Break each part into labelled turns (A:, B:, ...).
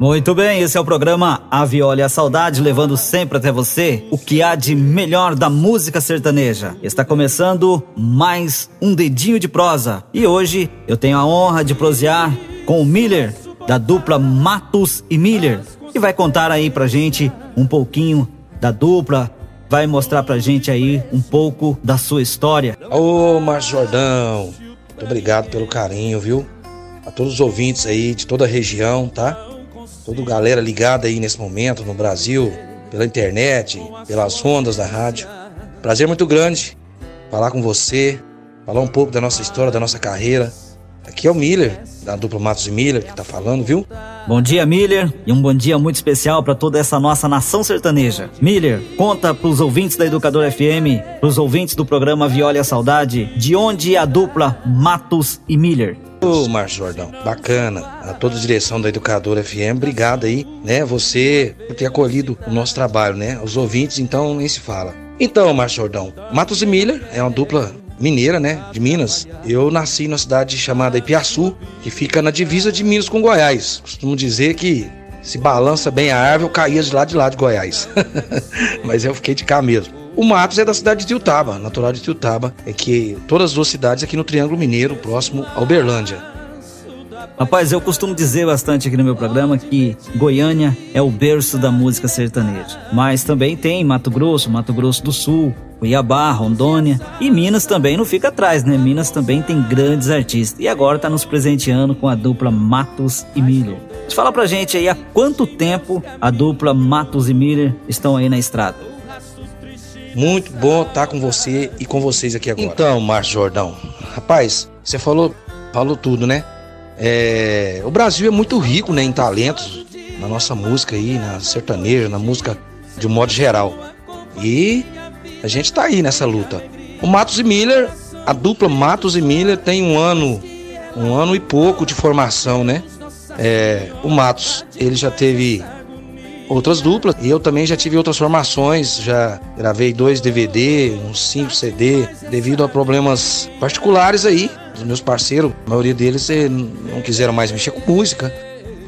A: Muito bem, esse é o programa A Viola e a Saudade, levando sempre até você o que há de melhor da música sertaneja. Está começando mais um dedinho de prosa. E hoje eu tenho a honra de prosear com o Miller, da dupla Matos e Miller, que vai contar aí pra gente um pouquinho da dupla, vai mostrar pra gente aí um pouco da sua história.
B: Ô, Márcio Jordão, muito obrigado pelo carinho, viu? A todos os ouvintes aí de toda a região, tá? Toda galera ligada aí nesse momento no Brasil, pela internet, pelas ondas da rádio. Prazer muito grande falar com você, falar um pouco da nossa história, da nossa carreira. Aqui é o Miller, da dupla Matos e Miller, que tá falando, viu?
A: Bom dia, Miller, e um bom dia muito especial para toda essa nossa nação sertaneja. Miller, conta pros ouvintes da Educador FM, pros ouvintes do programa Viola e a Saudade, de onde é a dupla Matos e Miller.
B: Ô, Márcio Jordão, bacana. A toda a direção da Educadora FM, obrigado aí, né? Você por ter acolhido o nosso trabalho, né? Os ouvintes, então, nem se fala. Então, Márcio Jordão, Matos e Miller é uma dupla mineira, né? De Minas. Eu nasci numa cidade chamada Ipiaçu, que fica na divisa de Minas com Goiás. Costumo dizer que se balança bem a árvore, eu caía de lá de lá de Goiás. Mas eu fiquei de cá mesmo. O Matos é da cidade de Tiltaba, natural de Tiltaba, é que todas as duas cidades aqui no Triângulo Mineiro, próximo a Uberlândia.
A: Rapaz, eu costumo dizer bastante aqui no meu programa que Goiânia é o berço da música sertaneja. Mas também tem Mato Grosso, Mato Grosso do Sul, Cuiabá, Rondônia e Minas também não fica atrás, né? Minas também tem grandes artistas. E agora tá nos presenteando com a dupla Matos e Miller. Fala pra gente aí há quanto tempo a dupla Matos e Miller estão aí na estrada.
B: Muito bom estar com você e com vocês aqui agora. Então, Márcio Jordão, rapaz, você falou, falou tudo, né? É, o Brasil é muito rico né, em talentos na nossa música aí, na sertaneja, na música de um modo geral. E a gente tá aí nessa luta. O Matos e Miller, a dupla Matos e Miller tem um ano, um ano e pouco de formação, né? É, o Matos, ele já teve outras duplas. E eu também já tive outras formações, já gravei dois DVD, uns cinco CD, devido a problemas particulares aí dos meus parceiros. A maioria deles eh, não quiseram mais mexer com música.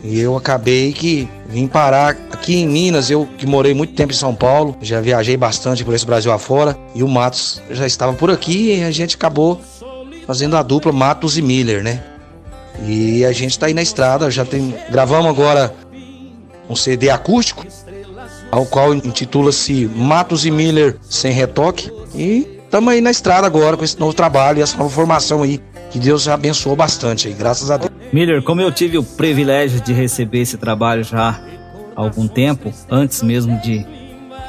B: E eu acabei que vim parar aqui em Minas, eu que morei muito tempo em São Paulo, já viajei bastante por esse Brasil afora, e o Matos já estava por aqui e a gente acabou fazendo a dupla Matos e Miller, né? E a gente tá aí na estrada, já tem gravamos agora um CD acústico, ao qual intitula-se Matos e Miller Sem Retoque. E estamos aí na estrada agora com esse novo trabalho e essa nova formação aí. Que Deus já abençoou bastante aí, graças a Deus.
A: Miller, como eu tive o privilégio de receber esse trabalho já há algum tempo, antes mesmo de,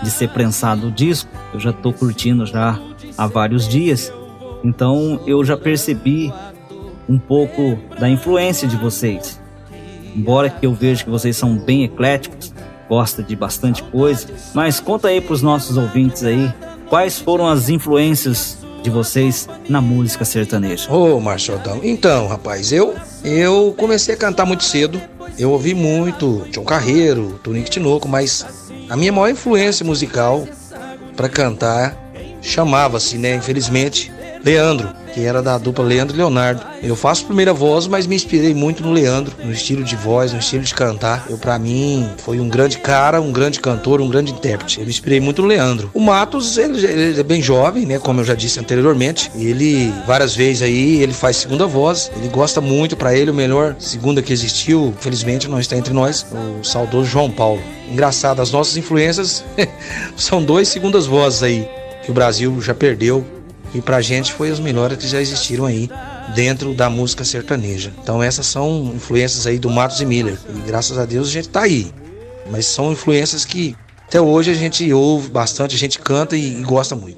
A: de ser prensado o disco, eu já estou curtindo já há vários dias. Então eu já percebi um pouco da influência de vocês embora que eu veja que vocês são bem ecléticos, gosta de bastante coisa, mas conta aí para os nossos ouvintes aí, quais foram as influências de vocês na música sertaneja?
B: Ô, oh, Marcelo, então, rapaz, eu eu comecei a cantar muito cedo. Eu ouvi muito John Carreiro, Tonico Tinoco, mas a minha maior influência musical para cantar chamava-se, né, infelizmente, Leandro que era da dupla Leandro e Leonardo. Eu faço primeira voz, mas me inspirei muito no Leandro, no estilo de voz, no estilo de cantar. Eu, para mim, foi um grande cara, um grande cantor, um grande intérprete. Eu me inspirei muito no Leandro. O Matos, ele, ele é bem jovem, né? Como eu já disse anteriormente. Ele, várias vezes aí, ele faz segunda voz. Ele gosta muito, para ele, o melhor segunda que existiu, felizmente, não está entre nós, o saudoso João Paulo. Engraçado, as nossas influências são dois segundas vozes aí que o Brasil já perdeu e pra gente foi os melhores que já existiram aí dentro da música sertaneja. Então essas são influências aí do Matos e Miller. E graças a Deus a gente tá aí. Mas são influências que até hoje a gente ouve bastante, a gente canta e, e gosta muito.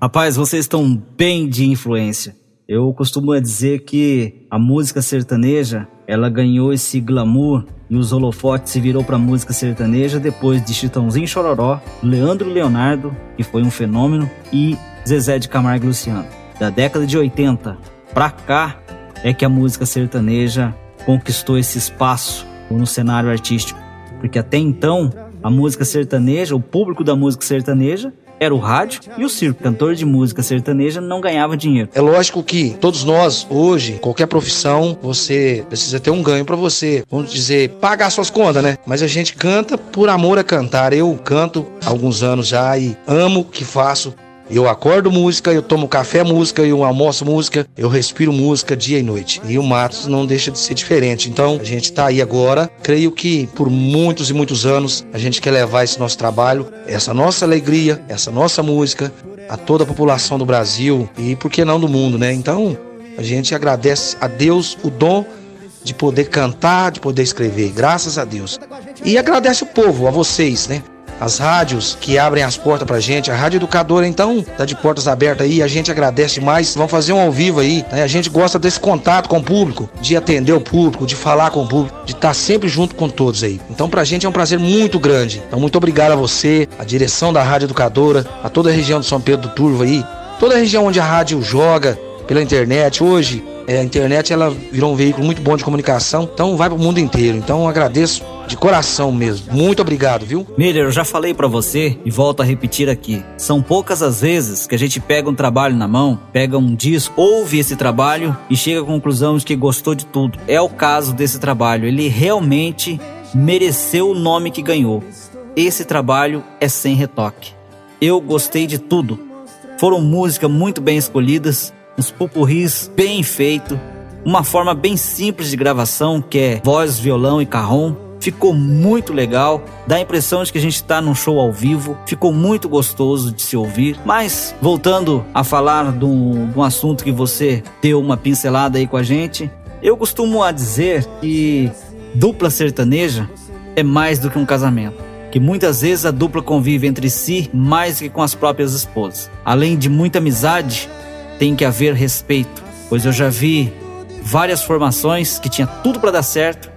A: Rapaz, vocês estão bem de influência. Eu costumo dizer que a música sertaneja, ela ganhou esse glamour e os holofotes se virou para música sertaneja depois de Chitãozinho Chororó, Leandro Leonardo, que foi um fenômeno, e Zezé de Camargo e Luciano. Da década de 80 pra cá é que a música sertaneja conquistou esse espaço no cenário artístico. Porque até então, a música sertaneja, o público da música sertaneja, era o rádio e o circo. Cantor de música sertaneja não ganhava dinheiro.
B: É lógico que todos nós, hoje, qualquer profissão, você precisa ter um ganho para você, vamos dizer, pagar suas contas, né? Mas a gente canta por amor a cantar. Eu canto há alguns anos já e amo o que faço eu acordo música, eu tomo café música, eu almoço música, eu respiro música dia e noite. E o Matos não deixa de ser diferente. Então, a gente está aí agora. Creio que por muitos e muitos anos a gente quer levar esse nosso trabalho, essa nossa alegria, essa nossa música a toda a população do Brasil e por que não do mundo, né? Então, a gente agradece a Deus o dom de poder cantar, de poder escrever, graças a Deus. E agradece o povo, a vocês, né? As rádios que abrem as portas pra gente. A Rádio Educadora, então, tá de portas abertas aí. A gente agradece mais. Vamos fazer um ao vivo aí. Né? A gente gosta desse contato com o público, de atender o público, de falar com o público, de estar tá sempre junto com todos aí. Então, pra gente é um prazer muito grande. Então, muito obrigado a você, a direção da Rádio Educadora, a toda a região de São Pedro do Turvo aí, toda a região onde a rádio joga pela internet. Hoje, é, a internet ela virou um veículo muito bom de comunicação, então vai para o mundo inteiro. Então agradeço de coração mesmo. Muito obrigado, viu?
A: Miller, eu já falei para você e volto a repetir aqui. São poucas as vezes que a gente pega um trabalho na mão, pega um disco, ouve esse trabalho e chega à conclusão de que gostou de tudo. É o caso desse trabalho. Ele realmente mereceu o nome que ganhou. Esse trabalho é sem retoque. Eu gostei de tudo. Foram músicas muito bem escolhidas, uns pupurris bem feito, uma forma bem simples de gravação que é voz, violão e carrom. Ficou muito legal, dá a impressão de que a gente está num show ao vivo, ficou muito gostoso de se ouvir. Mas voltando a falar de um, de um assunto que você deu uma pincelada aí com a gente, eu costumo a dizer que dupla sertaneja é mais do que um casamento que muitas vezes a dupla convive entre si mais que com as próprias esposas. Além de muita amizade, tem que haver respeito, pois eu já vi várias formações que tinha tudo para dar certo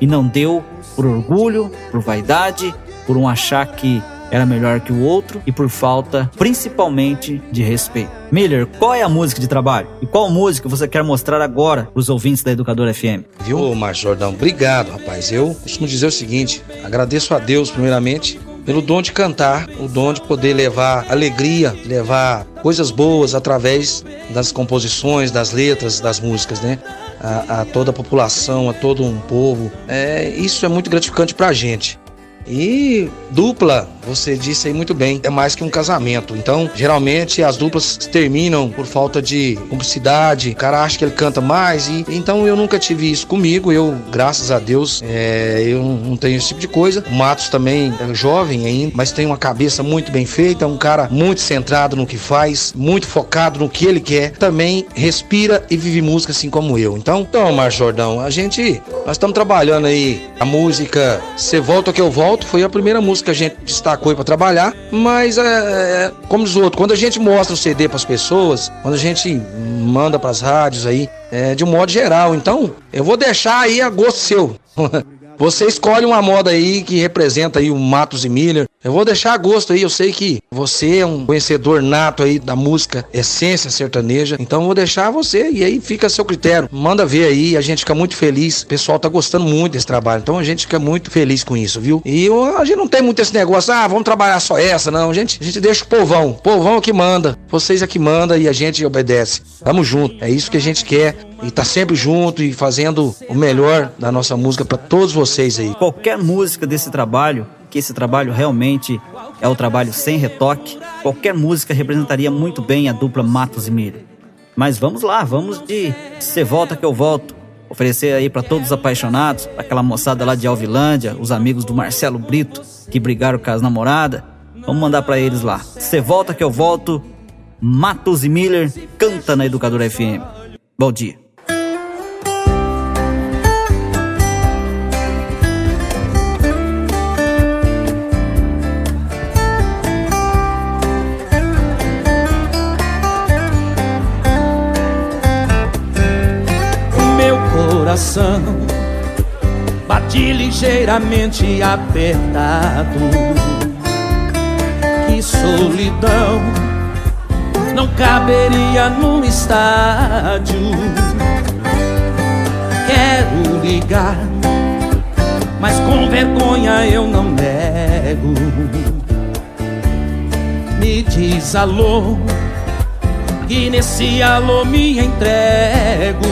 A: e não deu por orgulho, por vaidade, por um achar que era melhor que o outro e por falta principalmente de respeito. Miller, qual é a música de trabalho? E qual música você quer mostrar agora para os ouvintes da Educadora FM?
B: Viu, Márcio Jordão? Obrigado, rapaz. Eu costumo dizer o seguinte: agradeço a Deus, primeiramente, pelo dom de cantar, o dom de poder levar alegria, levar coisas boas através das composições, das letras, das músicas, né? A, a toda a população, a todo um povo. É, isso é muito gratificante pra gente. E dupla, você disse aí muito bem, é mais que um casamento. Então, geralmente as duplas terminam por falta de cumplicidade. O cara acha que ele canta mais e então eu nunca tive isso comigo. Eu, graças a Deus, é, eu não tenho esse tipo de coisa. O Matos também é jovem ainda, mas tem uma cabeça muito bem feita, um cara muito centrado no que faz, muito focado no que ele quer. Também respira e vive música assim como eu. Então, então, Jordão, a gente nós estamos trabalhando aí a música Você volta que eu volto foi a primeira música que a gente destacou para trabalhar, mas é, é, como diz o outro, quando a gente mostra o CD para as pessoas, quando a gente manda para as rádios aí, é, de um modo geral, então eu vou deixar aí a gosto seu. Você escolhe uma moda aí que representa aí o Matos e Miller. Eu vou deixar a gosto aí, eu sei que você é um conhecedor nato aí da música essência sertaneja, então eu vou deixar você e aí fica a seu critério. Manda ver aí, a gente fica muito feliz. O pessoal tá gostando muito desse trabalho, então a gente fica muito feliz com isso, viu? E a gente não tem muito esse negócio, ah, vamos trabalhar só essa, não. A gente, a gente deixa o povão. O povão é que manda. Vocês é que manda e a gente obedece. Tamo junto. É isso que a gente quer e tá sempre junto e fazendo o melhor da nossa música para todos vocês aí.
A: Qualquer música desse trabalho, que esse trabalho realmente é o trabalho sem retoque, qualquer música representaria muito bem a dupla Matos e Miriam. Mas vamos lá, vamos de Você Volta Que Eu Volto. Oferecer aí para todos os apaixonados, aquela moçada lá de Alvilândia, os amigos do Marcelo Brito, que brigaram com as namoradas. Vamos mandar para eles lá. Você volta que eu volto. Matos e Miller canta na Educadora FM. Bom dia.
C: Bate ligeiramente apertado. Que solidão não caberia num estádio. Quero ligar, mas com vergonha eu não nego. me diz alô, e nesse alô me entrego.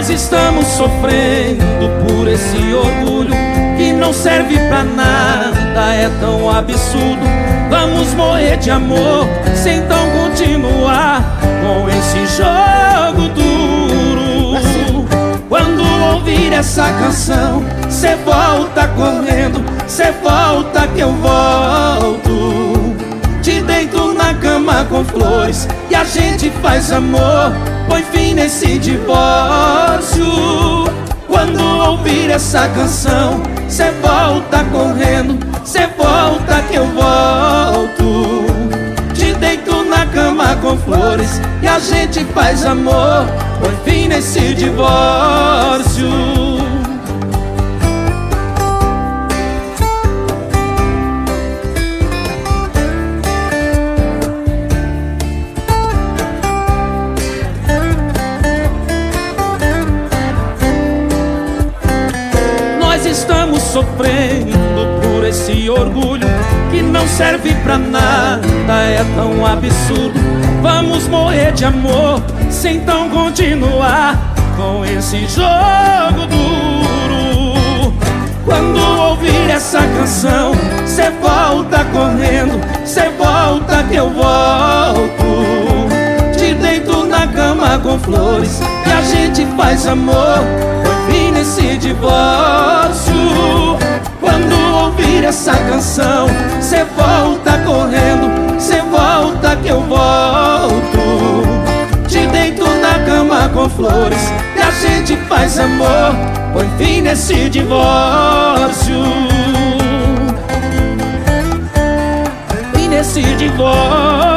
C: Nós estamos sofrendo por esse orgulho que não serve pra nada, é tão absurdo. Vamos morrer de amor sem então continuar com esse jogo duro. Quando ouvir essa canção, cê volta correndo, cê volta que eu volto. Com flores e a gente faz amor. Põe fim nesse divórcio. Quando ouvir essa canção, cê volta correndo, cê volta que eu volto. Te deito na cama com flores e a gente faz amor. Põe fim nesse divórcio. É tão absurdo. Vamos morrer de amor sem então continuar com esse jogo duro. Quando ouvir essa canção, cê volta correndo, cê volta que eu volto. Te deito na cama com flores e a gente faz amor fim nesse divórcio Quando ouvir essa canção Cê volta correndo, que eu volto. Te deito na cama com flores E a gente faz amor. Põe fim nesse divórcio. Fim nesse divórcio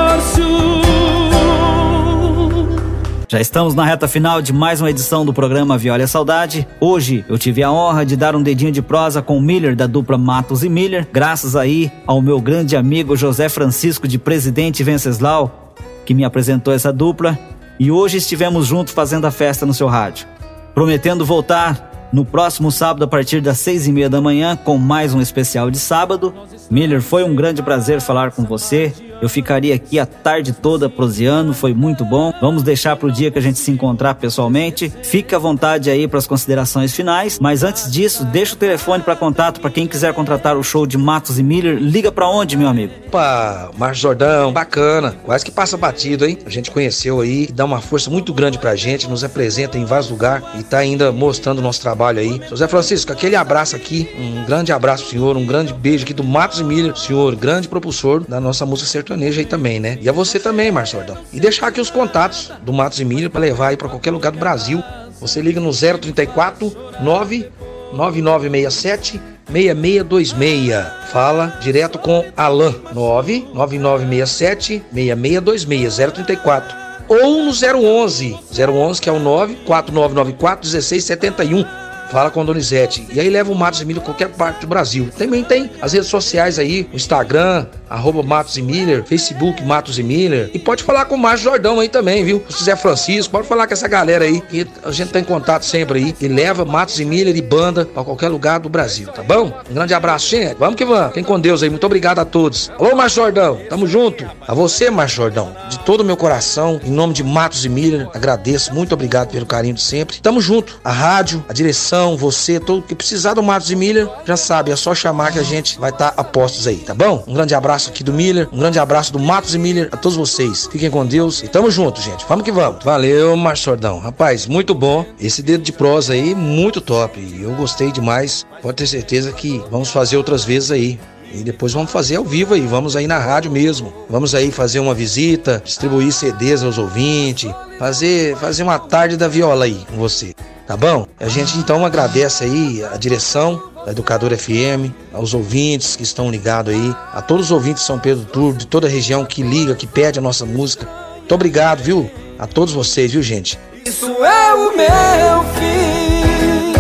A: já estamos na reta final de mais uma edição do programa Viola Saudade. Hoje eu tive a honra de dar um dedinho de prosa com o Miller da dupla Matos e Miller, graças aí ao meu grande amigo José Francisco de Presidente Venceslau, que me apresentou essa dupla, e hoje estivemos juntos fazendo a festa no seu rádio. Prometendo voltar no próximo sábado a partir das seis e meia da manhã com mais um especial de sábado. Miller, foi um grande prazer falar com você. Eu ficaria aqui a tarde toda proseando, foi muito bom. Vamos deixar para o dia que a gente se encontrar pessoalmente. Fique à vontade aí para as considerações finais, mas antes disso, deixa o telefone para contato para quem quiser contratar o show de Matos e Miller. Liga para onde, meu amigo?
B: Opa, Márcio Jordão, bacana. Quase que passa batido, hein? A gente conheceu aí, dá uma força muito grande pra gente, nos apresenta em vários lugares e tá ainda mostrando o nosso trabalho aí. José Francisco, aquele abraço aqui, um grande abraço, senhor, um grande beijo aqui do Matos e Miller, senhor, grande propulsor da nossa música sertaneja sertaneja aí também, né? E a você também, Marcelo. E deixar aqui os contatos do Matos e Milho para levar aí para qualquer lugar do Brasil. Você liga no 034 99967 6626. Fala direto com Alan 99967 6626 034 ou no 011 011 que é o 94994 1671 Fala com a Donizete. E aí leva o Matos Emílio a qualquer parte do Brasil. Também tem as redes sociais aí, o Instagram, arroba Matos e Miller, Facebook Matos e Miller. E pode falar com o Márcio Jordão aí também, viu? Se José Francisco, pode falar com essa galera aí, que a gente tá em contato sempre aí. E leva Matos e Miller e banda pra qualquer lugar do Brasil, tá bom? Um grande abraço, gente. Vamos que vamos. Fiquem com Deus aí. Muito obrigado a todos. Alô, Márcio Jordão. Tamo junto. A você, Márcio Jordão. De todo o meu coração, em nome de Matos e Miller, agradeço. Muito obrigado pelo carinho de sempre. Tamo junto. A rádio, a direção, você, todo que precisar do Matos e Miller, já sabe, é só chamar que a gente vai estar tá a postos aí, tá bom? Um grande abraço aqui do Miller, um grande abraço do Matos e Miller a todos vocês. Fiquem com Deus e tamo junto, gente. Vamos que vamos. Valeu, Marçordão. Rapaz, muito bom. Esse dedo de prosa aí, muito top. Eu gostei demais. Pode ter certeza que vamos fazer outras vezes aí. E depois vamos fazer ao vivo aí, vamos aí na rádio mesmo. Vamos aí fazer uma visita, distribuir CDs aos ouvintes, fazer, fazer uma tarde da viola aí com você tá bom? A gente então agradece aí a direção da Educadora FM, aos ouvintes que estão ligados aí, a todos os ouvintes de São Pedro Turbo, de toda a região que liga, que pede a nossa música. Muito obrigado, viu? A todos vocês, viu, gente?
C: Isso é o meu fim.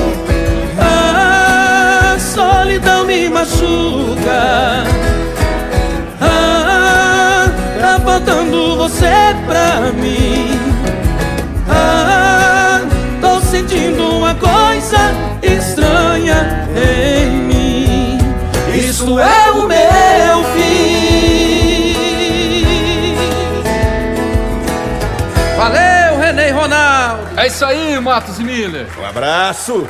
C: A solidão me machuca. Ah, tá faltando você pra mim sentindo uma coisa estranha em mim. Isso é o meu fim.
D: Valeu, René Ronaldo.
C: É isso aí, Matos e Miller.
E: Um abraço.